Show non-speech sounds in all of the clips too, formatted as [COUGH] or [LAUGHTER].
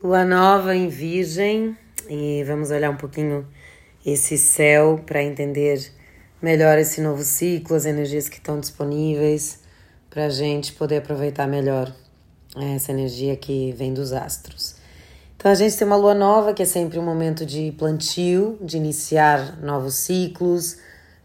Lua nova em Virgem e vamos olhar um pouquinho esse céu para entender melhor esse novo ciclo, as energias que estão disponíveis para a gente poder aproveitar melhor essa energia que vem dos astros. Então a gente tem uma lua nova que é sempre um momento de plantio, de iniciar novos ciclos,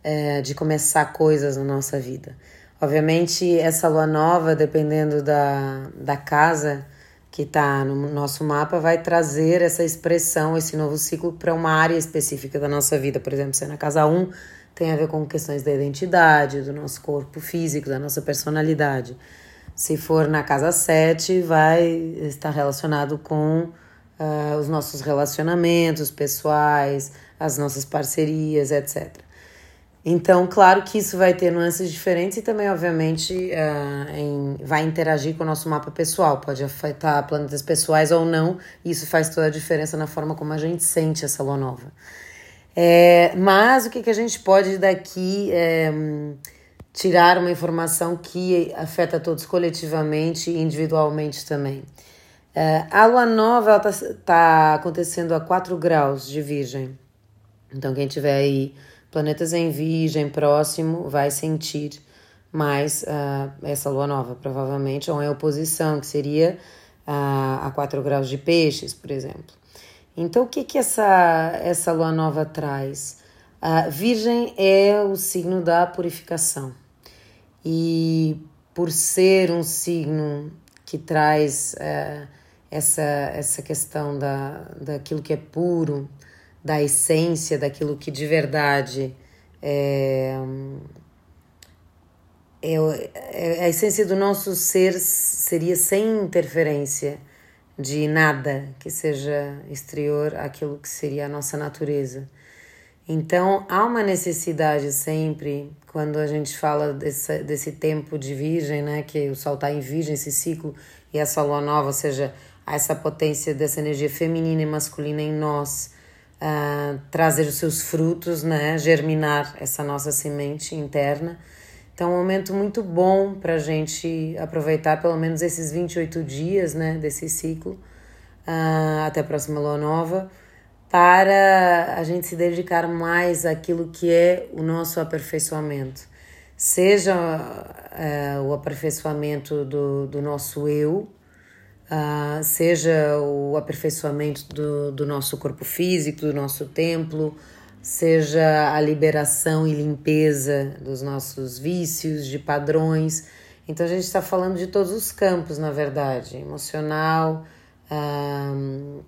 é, de começar coisas na nossa vida. Obviamente, essa lua nova, dependendo da, da casa que está no nosso mapa vai trazer essa expressão, esse novo ciclo para uma área específica da nossa vida. Por exemplo, se é na casa 1, tem a ver com questões da identidade, do nosso corpo físico, da nossa personalidade. Se for na casa 7, vai estar relacionado com uh, os nossos relacionamentos pessoais, as nossas parcerias, etc. Então, claro que isso vai ter nuances diferentes e também, obviamente, uh, em, vai interagir com o nosso mapa pessoal. Pode afetar planetas pessoais ou não, isso faz toda a diferença na forma como a gente sente essa lua nova. É, mas o que, que a gente pode daqui é, tirar uma informação que afeta todos coletivamente e individualmente também? É, a lua nova está tá acontecendo a 4 graus de Virgem. Então, quem tiver aí planetas em Virgem próximo vai sentir mais uh, essa lua nova, provavelmente, ou em oposição, que seria uh, a 4 graus de peixes, por exemplo. Então, o que, que essa, essa lua nova traz? Uh, virgem é o signo da purificação. E por ser um signo que traz uh, essa, essa questão da, daquilo que é puro, da essência daquilo que de verdade é, é, é, a essência do nosso ser seria sem interferência de nada que seja exterior àquilo que seria a nossa natureza. Então há uma necessidade sempre, quando a gente fala desse, desse tempo de virgem, né, que o sol está em virgem, esse ciclo, e essa lua nova, ou seja, essa potência dessa energia feminina e masculina em nós, uh, trazer os seus frutos, né? germinar essa nossa semente interna. Então, é um momento muito bom para a gente aproveitar pelo menos esses 28 dias né, desse ciclo, uh, até a próxima lua nova, para a gente se dedicar mais àquilo que é o nosso aperfeiçoamento. Seja uh, o aperfeiçoamento do, do nosso eu, uh, seja o aperfeiçoamento do, do nosso corpo físico, do nosso templo, seja a liberação e limpeza dos nossos vícios, de padrões. Então a gente está falando de todos os campos, na verdade, emocional, um,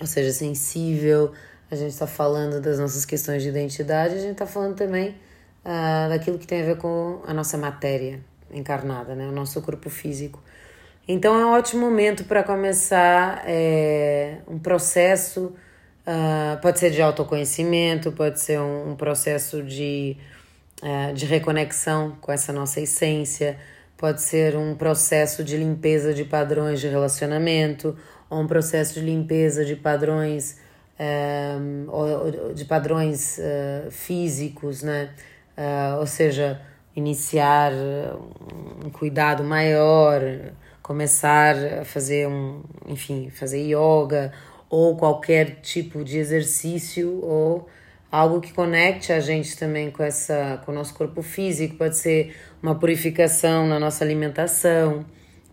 ou seja, sensível. A gente está falando das nossas questões de identidade. A gente está falando também uh, daquilo que tem a ver com a nossa matéria encarnada, né? O nosso corpo físico. Então é um ótimo momento para começar é, um processo, uh, pode ser de autoconhecimento, pode ser um, um processo de, uh, de reconexão com essa nossa essência, pode ser um processo de limpeza de padrões de relacionamento, ou um processo de limpeza de padrões, um, de padrões uh, físicos, né? ou seja, iniciar um cuidado maior começar a fazer um, enfim, fazer yoga ou qualquer tipo de exercício ou algo que conecte a gente também com essa com o nosso corpo físico, pode ser uma purificação na nossa alimentação,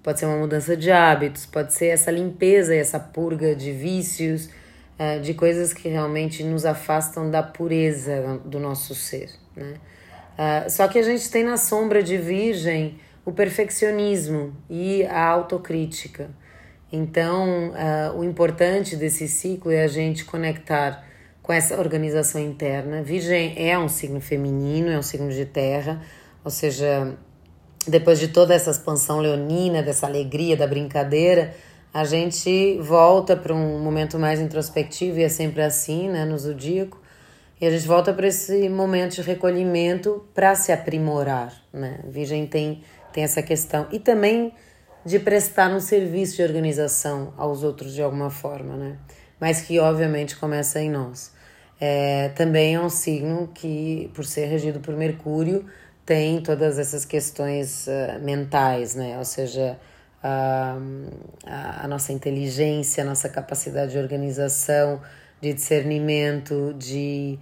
pode ser uma mudança de hábitos, pode ser essa limpeza e essa purga de vícios, eh, de coisas que realmente nos afastam da pureza do nosso ser, né? Ah, só que a gente tem na sombra de virgem o perfeccionismo e a autocrítica. Então, uh, o importante desse ciclo é a gente conectar com essa organização interna. Virgem é um signo feminino, é um signo de terra, ou seja, depois de toda essa expansão leonina, dessa alegria, da brincadeira, a gente volta para um momento mais introspectivo e é sempre assim, né, no zodíaco. E a gente volta para esse momento de recolhimento para se aprimorar, né? Virgem tem tem essa questão. E também de prestar um serviço de organização aos outros de alguma forma, né? Mas que obviamente começa em nós. É, também é um signo que, por ser regido por Mercúrio, tem todas essas questões uh, mentais, né? Ou seja, a, a, nossa inteligência, a nossa capacidade de organização, de discernimento, de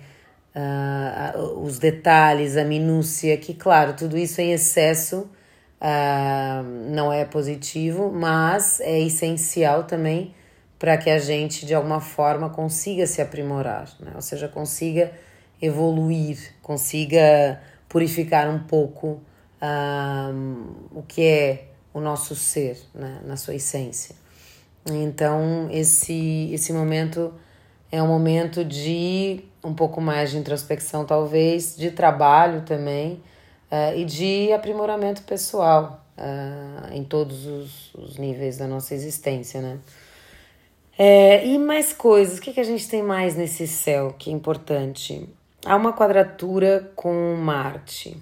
uh, os detalhes, a minúcia, que, claro, tudo isso em excesso uh, não é positivo, mas é essencial também para que a gente, de alguma forma, consiga se aprimorar, né? ou seja, consiga evoluir, consiga purificar um pouco uh, o que é o nosso ser, né? na sua essência. Então, esse, esse momento é um momento de um pouco mais de introspecção, talvez, de trabalho também uh, e de aprimoramento pessoal uh, em todos os, os, níveis da nossa existência, né? É, e mais coisas, o que, que a gente tem mais nesse céu que é importante? Há uma quadratura com Marte.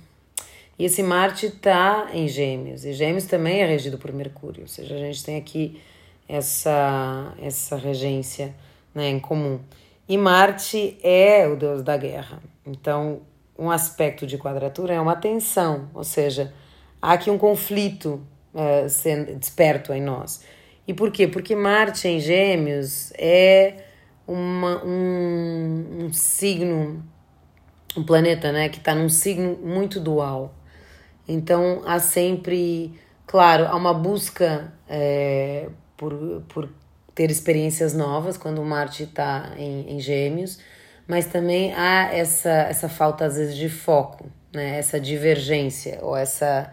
E esse Marte está em Gêmeos, e Gêmeos também é regido por Mercúrio, ou seja, a gente tem aqui essa, essa regência né, em comum. E Marte é o deus da guerra. Então, um aspecto de quadratura é uma tensão, ou seja, há aqui um conflito uh, sendo desperto em nós. E por quê? Porque Marte em Gêmeos é uma, um, um signo, um planeta né, que está num signo muito dual. Então há sempre, claro, há uma busca é, por, por ter experiências novas quando Marte está em, em Gêmeos, mas também há essa, essa falta, às vezes, de foco, né? essa divergência ou essa,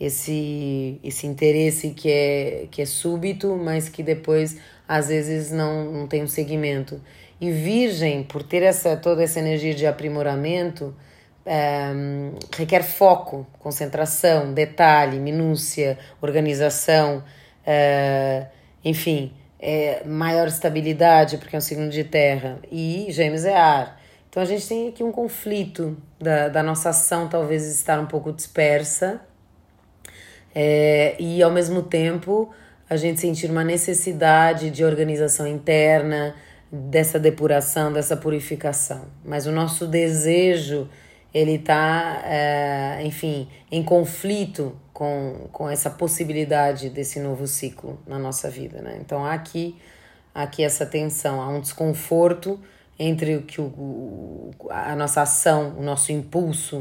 esse, esse interesse que é, que é súbito, mas que depois, às vezes, não, não tem um segmento. E Virgem, por ter essa, toda essa energia de aprimoramento, é, requer foco, concentração, detalhe, minúcia, organização, é, enfim, é, maior estabilidade, porque é um signo de terra, e gêmeos é ar. Então a gente tem aqui um conflito da, da nossa ação, talvez estar um pouco dispersa, é, e ao mesmo tempo a gente sentir uma necessidade de organização interna, dessa depuração, dessa purificação. Mas o nosso desejo, ele está, é, enfim, em conflito com, com essa possibilidade desse novo ciclo na nossa vida, né? Então há aqui, há aqui essa tensão, há um desconforto entre o que o, a nossa ação, o nosso impulso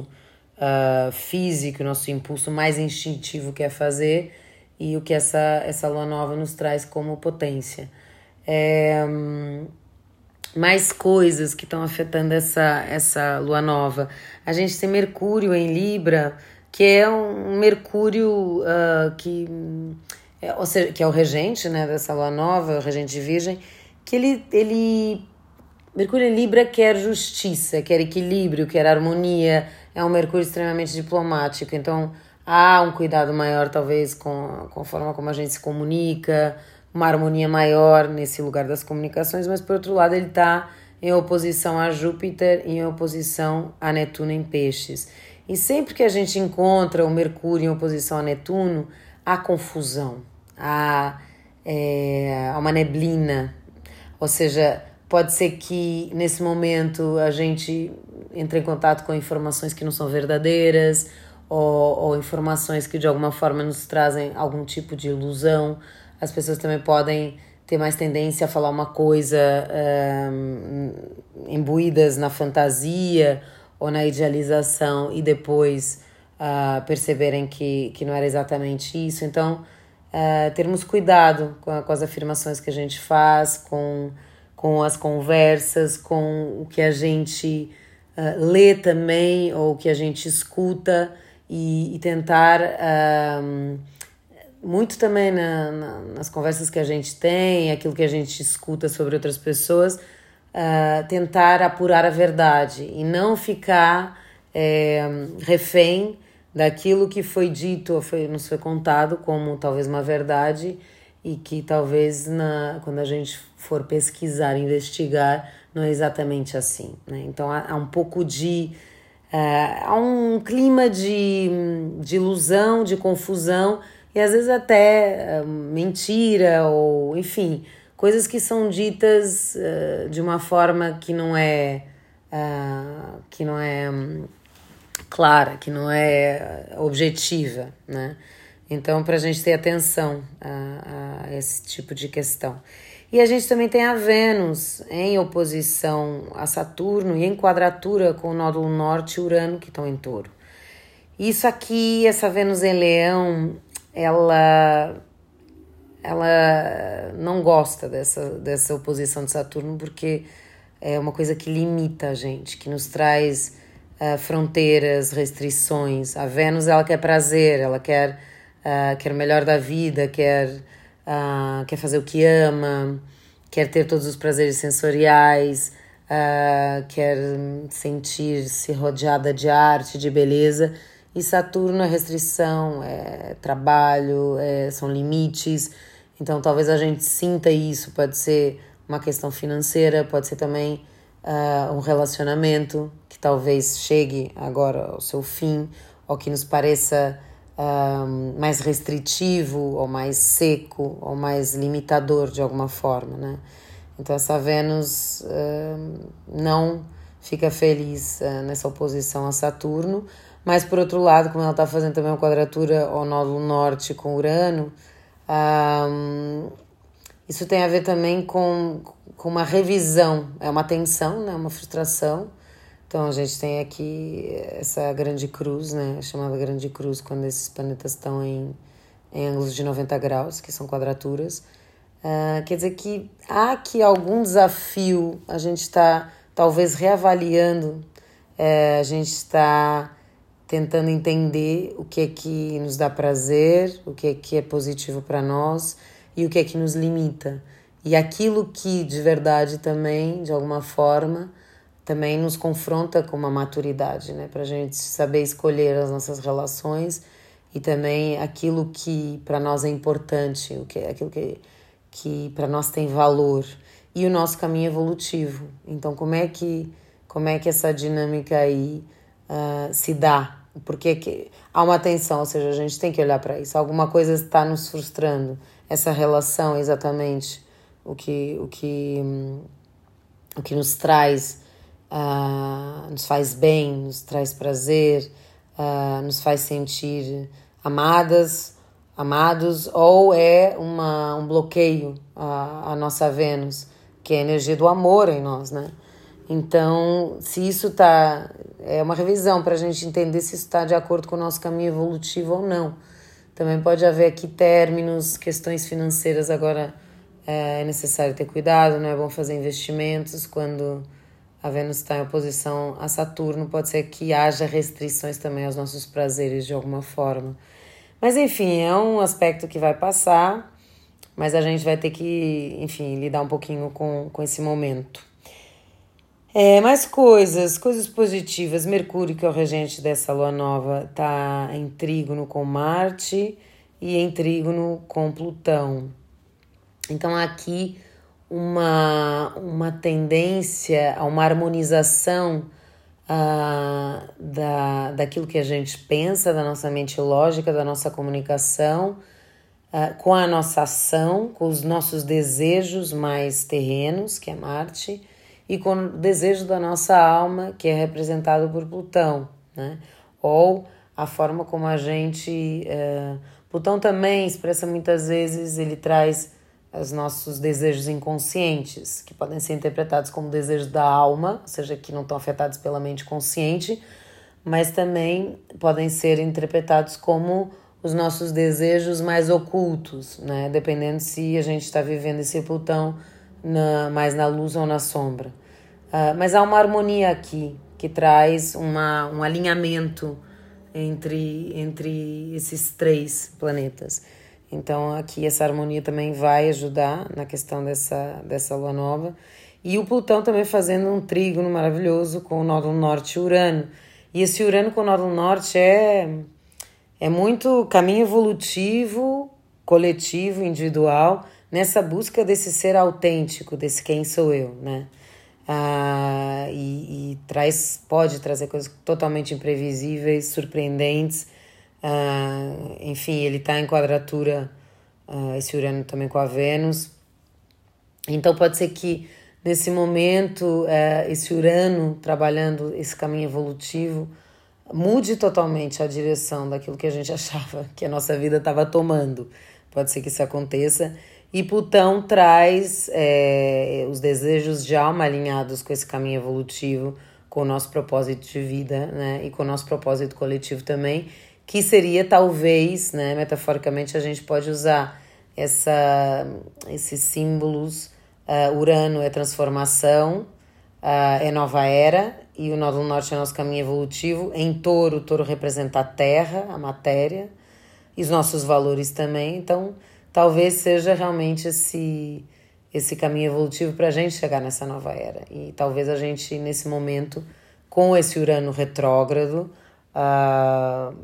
uh, físico, o nosso impulso mais instintivo que é fazer e o que essa, essa lua nova nos traz como potência. É, mais coisas que estão afetando essa, essa lua nova. A gente tem Mercúrio em Libra que é um Mercúrio uh, que, é, ou seja, que é o regente né, dessa lua nova, o regente de Virgem, que ele, ele. Mercúrio em Libra quer justiça, quer equilíbrio, quer harmonia, é um Mercúrio extremamente diplomático, então há um cuidado maior, talvez, com, com a forma como a gente se comunica, uma harmonia maior nesse lugar das comunicações, mas por outro lado ele está em oposição a Júpiter e em oposição a Netuno em Peixes. E sempre que a gente encontra o Mercúrio em oposição a Netuno, há confusão, há, é, uma neblina. Ou seja, pode ser que nesse momento a gente entre em contato com informações que não são verdadeiras ou, ou informações que de alguma forma nos trazem algum tipo de ilusão. As pessoas também podem ter mais tendência a falar uma coisa um, imbuídas na fantasia ou na idealização e depois uh, perceberem que, que não era exatamente isso. Então, uh, termos cuidado com, com as afirmações que a gente faz, com, com as conversas, com o que a gente uh, lê também ou o que a gente escuta e, e tentar. muito também na, na, nas conversas que a gente tem, aquilo que a gente escuta sobre outras pessoas, uh, tentar apurar a verdade e não ficar é, refém daquilo que foi dito ou foi, nos foi contado como talvez uma verdade e que talvez na, quando a gente for pesquisar, investigar, não é exatamente assim. Né? Então há, há um pouco de. Uh, há um clima de, de ilusão, de confusão e às vezes até uh, mentira ou enfim coisas que são ditas uh, de uma forma que não é uh, que não é um, clara, que não é objetiva, né? Então, para a gente ter atenção a, a esse tipo de questão. E a gente também tem a Vênus em oposição a Saturno e em quadratura com o nódulo norte e Urano, que estão em touro. Isso aqui, essa Vênus em Leão, ela ela não gosta dessa, dessa oposição de Saturno porque é uma coisa que limita a gente, que nos traz uh, fronteiras, restrições. A Vênus ela quer prazer, ela quer uh, quer o melhor da vida, quer uh, quer fazer o que ama, quer ter todos os prazeres sensoriais, uh, quer sentir-se rodeada de arte, de beleza. E Saturno é restrição, é trabalho, é, são limites. Então talvez a gente sinta isso, pode ser uma questão financeira, pode ser também uh, um relacionamento que talvez chegue agora ao seu fim, ou que nos pareça um, mais restritivo, ou mais seco, ou mais limitador de alguma forma, né? Então essa Vênus uh, não fica feliz uh, nessa oposição a Saturno, mas por outro lado, como ela está fazendo também uma quadratura ao nódulo norte com Urano, um, isso tem a ver também com, com uma revisão, é uma tensão, né? uma frustração, então a gente tem aqui essa grande cruz, né, chamada grande cruz, quando esses planetas estão em, em ângulos de 90 graus, que são quadraturas. Uh, quer dizer que há aqui algum desafio, a gente está talvez reavaliando, é, a gente está tentando entender o que é que nos dá prazer, o que é que é positivo para nós e o que é que nos limita. E aquilo que de verdade também, de alguma forma, também nos confronta com uma maturidade, né? Para a gente saber escolher as nossas relações e também aquilo que para nós é importante, o que aquilo que, que para nós tem valor e o nosso caminho evolutivo. Então, como é que como é que essa dinâmica aí uh, se dá? Porque que há uma tensão, ou seja, a gente tem que olhar para isso. Alguma coisa está nos frustrando. Essa relação, exatamente, o que o que o que nos traz uh, nos faz bem, nos traz prazer, uh, nos faz sentir amadas, amados, ou é uma, um bloqueio a, a nossa Vênus, que é a energia do amor em nós, né? Então, se isso tá. É uma revisão para a gente entender se isso está de acordo com o nosso caminho evolutivo ou não. Também pode haver aqui términos, questões financeiras. Agora é necessário ter cuidado, não é bom fazer investimentos quando a Vênus está em oposição a Saturno, pode ser que haja restrições também aos nossos prazeres de alguma forma. Mas enfim, é um aspecto que vai passar, mas a gente vai ter que, enfim, lidar um pouquinho com, com esse momento. É, mais coisas, coisas positivas. Mercúrio, que é o regente dessa lua nova, está em trígono com Marte e em trígono com Plutão. Então aqui uma, uma tendência a uma harmonização uh, da, daquilo que a gente pensa, da nossa mente lógica, da nossa comunicação, uh, com a nossa ação, com os nossos desejos mais terrenos, que é Marte, e com o desejo da nossa alma, que é representado por Plutão, né? ou a forma como a gente. Uh, Plutão também expressa muitas vezes, ele traz os nossos desejos inconscientes, que podem ser interpretados como desejos da alma, ou seja, que não estão afetados pela mente consciente, mas também podem ser interpretados como os nossos desejos mais ocultos, né? Dependendo se a gente está vivendo esse Plutão na, mais na luz ou na sombra. Uh, mas há uma harmonia aqui que traz uma, um alinhamento entre, entre esses três planetas. Então aqui essa harmonia também vai ajudar na questão dessa, dessa lua nova. E o Plutão também fazendo um trígono maravilhoso com o nódulo norte Urano. E esse Urano com o nódulo norte é, é muito caminho evolutivo, coletivo, individual, nessa busca desse ser autêntico, desse quem sou eu, né? Ah, e, e traz, pode trazer coisas totalmente imprevisíveis, surpreendentes, Uh, enfim, ele está em quadratura, uh, esse Urano também com a Vênus. Então pode ser que nesse momento uh, esse Urano trabalhando esse caminho evolutivo mude totalmente a direção daquilo que a gente [LAUGHS] achava que a nossa vida estava tomando. Pode ser que isso aconteça. E Plutão traz é, os desejos de alma alinhados com esse caminho evolutivo, com o nosso propósito de vida, né? E com o nosso propósito coletivo também, que seria talvez, né? Metaforicamente, a gente pode usar essa, esses símbolos. Uh, Urano é transformação, uh, é nova era, e o Nódulo Norte é nosso caminho evolutivo. Em touro, o touro representa a terra, a matéria, e os nossos valores também. Então, talvez seja realmente esse, esse caminho evolutivo para a gente chegar nessa nova era. E talvez a gente, nesse momento, com esse Urano retrógrado, uh,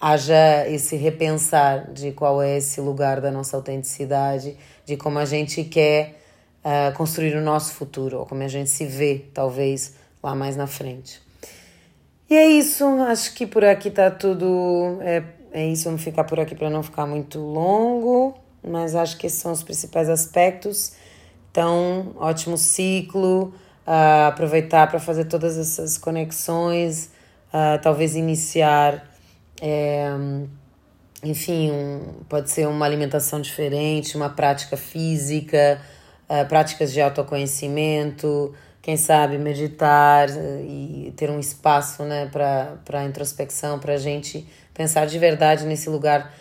haja esse repensar de qual é esse lugar da nossa autenticidade, de como a gente quer uh, construir o nosso futuro, ou como a gente se vê, talvez, lá mais na frente. E é isso, acho que por aqui tá tudo. É, é isso, vamos ficar por aqui para não ficar muito longo, mas acho que esses são os principais aspectos. Então, ótimo ciclo, uh, aproveitar para fazer todas essas conexões, uh, talvez iniciar, é, enfim, um, pode ser uma alimentação diferente, uma prática física, uh, práticas de autoconhecimento, quem sabe meditar e ter um espaço né, para introspecção, para a gente pensar de verdade nesse lugar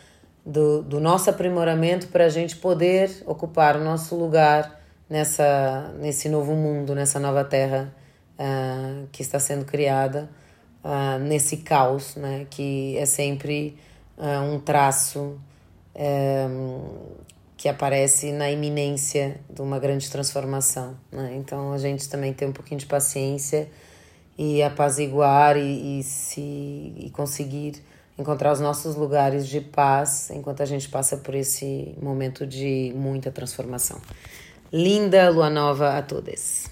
do, do nosso aprimoramento, para a gente poder ocupar o nosso lugar nessa, nesse novo mundo, nessa nova terra uh, que está sendo criada, uh, nesse caos, né, que é sempre uh, um traço que aparece na iminência de uma grande transformação. Né? Então a gente também tem um pouquinho de paciência e apaziguar e, e se e conseguir encontrar os nossos lugares de paz enquanto a gente passa por esse momento de muita transformação. Linda lua nova a todos.